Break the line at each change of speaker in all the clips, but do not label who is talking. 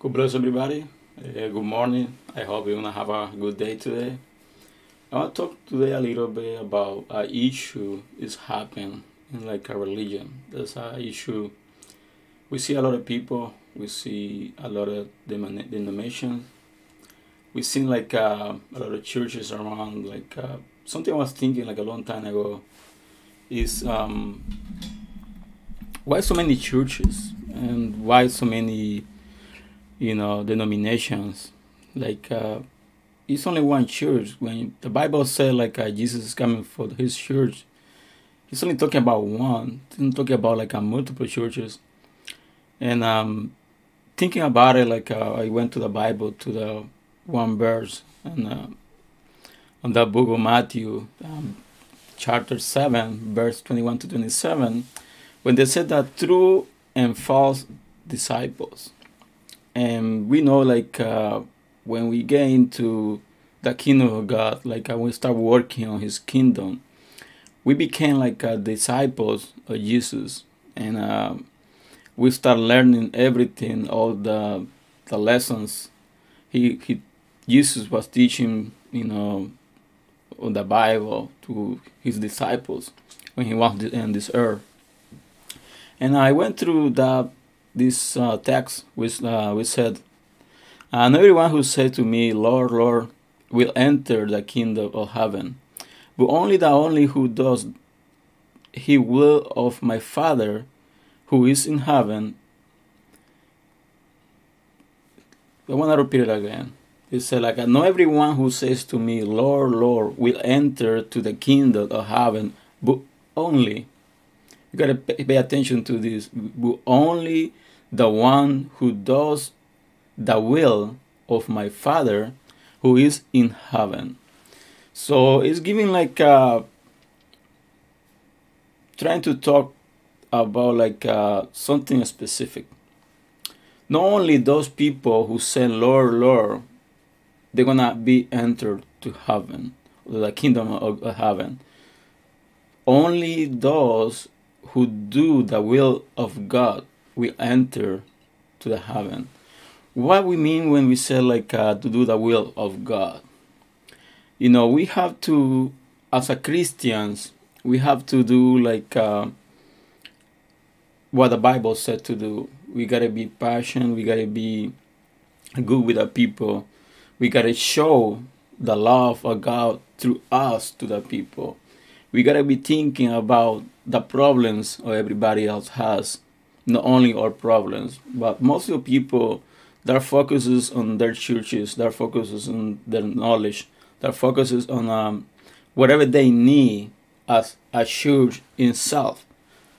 God bless everybody. Uh, good morning. I hope you're gonna have a good day today. I want to talk today a little bit about an issue is happening in like a religion. There's an issue. We see a lot of people. We see a lot of denominations. We see like uh, a lot of churches around. Like uh, something I was thinking like a long time ago is um, why so many churches and why so many you know denominations. Like uh it's only one church. When the bible said like uh, jesus is coming for his church he's only talking about one. Not talking about like uh, multiple churches. And um thinking about it like uh, i went to the bible to the one verse and uh, on that book of matthew um, chapter 7 verse 21 to 27 when they said that true and false disciples and we know like uh, when we get into the kingdom of god like uh, we start working on his kingdom we became like uh, disciples of jesus. And uh, we start learning everything all the the lessons he he jesus was teaching you know on the bible to his disciples when he was on this earth. And i went through that this uh, text which uh, we said and everyone who said to me lord lord will enter the kingdom of heaven but only the only who does he will of my father who is in heaven i want to repeat it again. It said like not everyone who says to me lord lord will enter to the kingdom of heaven but only you gotta pay pay attention to this but only the one who does the will of my father who is in heaven. So it's giving like uh trying to talk about like uh something specific. Not only those people who say lord lord they're gonna be entered to heaven the kingdom of heaven. Only those who do the will of god will enter to the heaven. What we mean when we say like uh, to do the will of god. You know we have to as a christians we have to do like uh, what the bible said to do. We gotta be passionate we gotta be good with the people. We gotta show the love of god through us to the people. We gotta be thinking about the problems everybody else has not only our problems but most of people their focuses on their churches their focuses on their knowledge their focuses on um, whatever they need as a church itself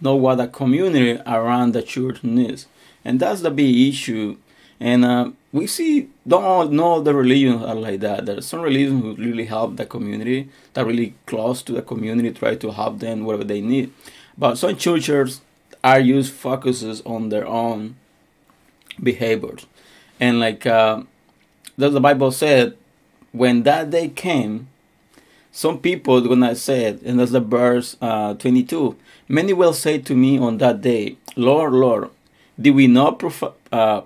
not what the community around the church needs. And that's the big issue. And uh, we see don't all know the religions are like that. There's some religions who really help the community that really close to the community try to help them whatever they need. But some churches are used focuses on their own behaviors. And like uh, the bible said when that day came some people when i said and that's the verse uh, 22 many will say to me on that day lord lord did we not proph- uh,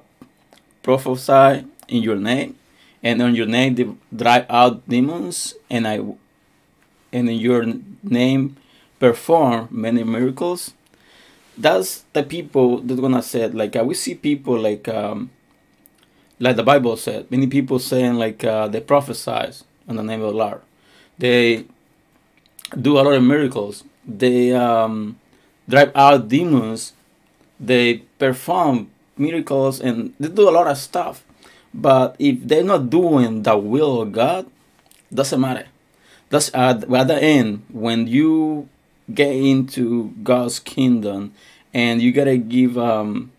prophesy in your name and on your name did drive out demons and i and in your name perform many miracles that's the people that gonna say like uh, we see people like um like the bible said many people saying like uh, they prophesize in the name of the lord. They do a lot of miracles. They um drive out demons. They perform miracles and they do a lot of stuff. But if they're not doing the will of god doesn't matter. That's at, at the end when you get into god's kingdom and you gotta give um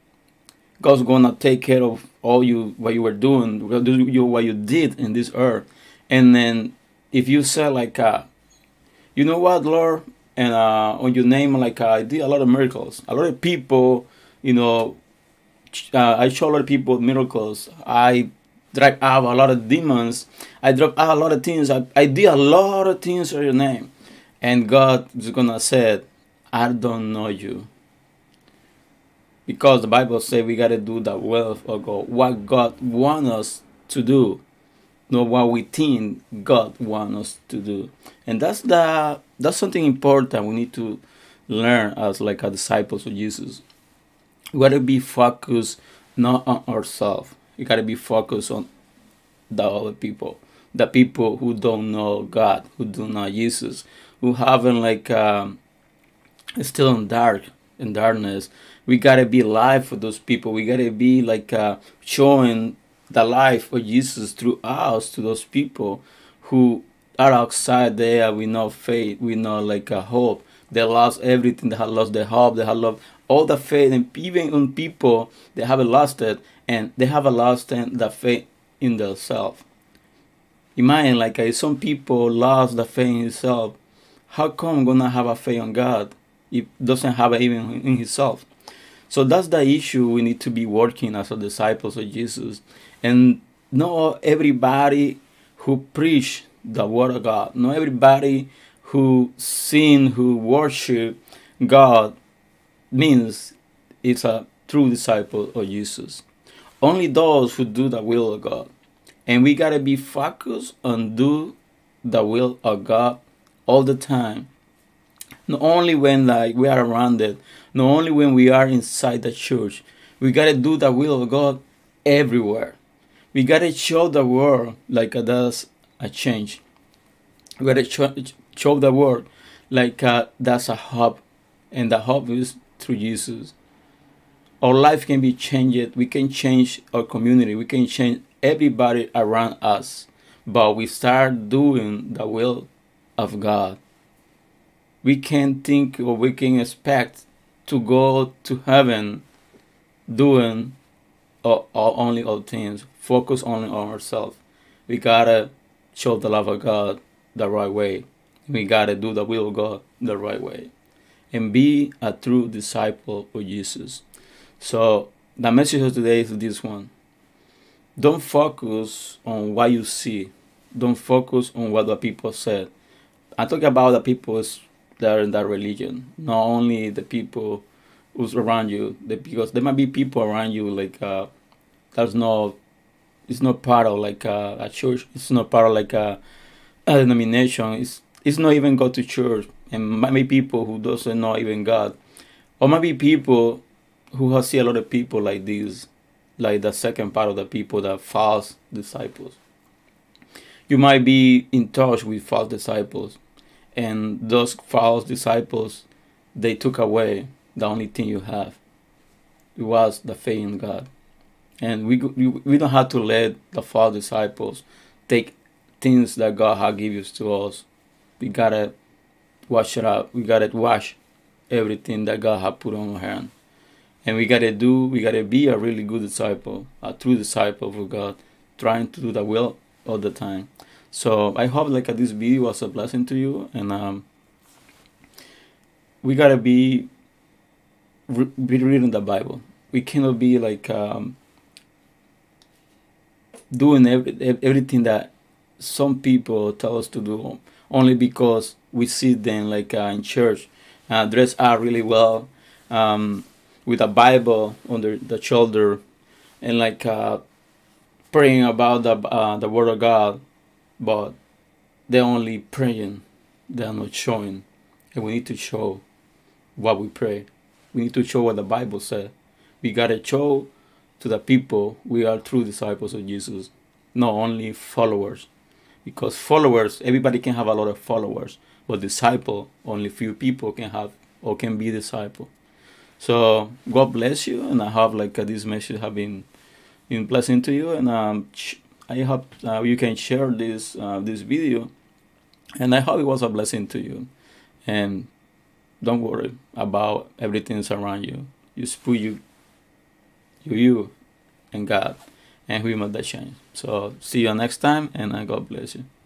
god's gonna take care of all you what you were doing what you what you did in this earth and then if you say like uh you know what lord and uh on your name like uh, i did a lot of miracles a lot of people you know uh, I show a lot of people miracles. I drive out a lot of demons. I drop out a lot of things. I, I did a lot of things for your name. And God is gonna say, I don't know you. because the Bible says we got to do the will of God, what God wants us to do, not what we think God wants us to do, and that's the that's something important we need to learn as like a disciples of Jesus. We got to be focused not on ourselves. We got to be focused on the other people, the people who don't know God, who do not Jesus, who haven't like um, still in dark in darkness. We gotta be alive for those people. We gotta be like uh, showing the life of jesus through us to those people who are outside there with no faith with no like a hope. They lost everything. They have lost their hope. They have lost all the faith. And even on people they haven't lost it. And they have lost the faith in themselves. Imagine like uh, some people lost the faith in themselves how come I'm gonna have a faith on God if doesn't have it even in himself? So that's the issue we need to be working as a disciples of Jesus. And not everybody who preach the word of God, not everybody who sing, who worship God means it's a true disciple of Jesus. Only those who do the will of God. And we gotta be focused on do the will of God all the time. Not only when like we are around it, not only when we are inside the church. We gotta do the will of God everywhere. We gotta show the world like uh, that's a change. We gotta show, show the world like uh, that's a hope, and the hope is through Jesus. Our life can be changed. We can change our community. We can change everybody around us. But we start doing the will of God. We can't think or we can expect to go to heaven doing all, only all things, focus only on ourselves. We gotta show the love of God the right way. We gotta do the will of God the right way. And be a true disciple of Jesus. So the message of today is this one. Don't focus on what you see. Don't focus on what the people said. I'm talking about the people that are in that religion, not only the people who's around you. The, because there might be people around you like uh, that's not it's not part of like uh, a church. It's not part of like a, a denomination. It's it's not even go to church. And maybe people who doesn't know even God, or maybe people who have seen a lot of people like this, like the second part of the people, the false disciples you might be in touch with false disciples and those false disciples they took away the only thing you have. It was the faith in god. And we we don't have to let the false disciples take things that god has given to us. We gotta wash it out. We gotta wash everything that god has put on our hand. And we gotta do we gotta be a really good disciple a true disciple of god trying to do the will all the time so i hope like this video was a blessing to you and um, we gotta be be reading the bible. We cannot be like um, doing every, everything that some people tell us to do only because we see them like uh, in church. Uh, dress up really well um, with a bible under the shoulder and like uh, praying about the uh, the word of God, but they're only praying, they're not showing, and we need to show what we pray. We need to show what the Bible said. We gotta show to the people we are true disciples of Jesus, not only followers. Because followers, everybody can have a lot of followers, but disciple, only few people can have or can be disciple. So God bless you, and I hope like uh, this message have been in blessing to you and um, I hope uh, you can share this uh, this video and I hope it was a blessing to you. And don't worry about everything that's around you. Just put you you you and God and we make that change. So see you next time and God bless you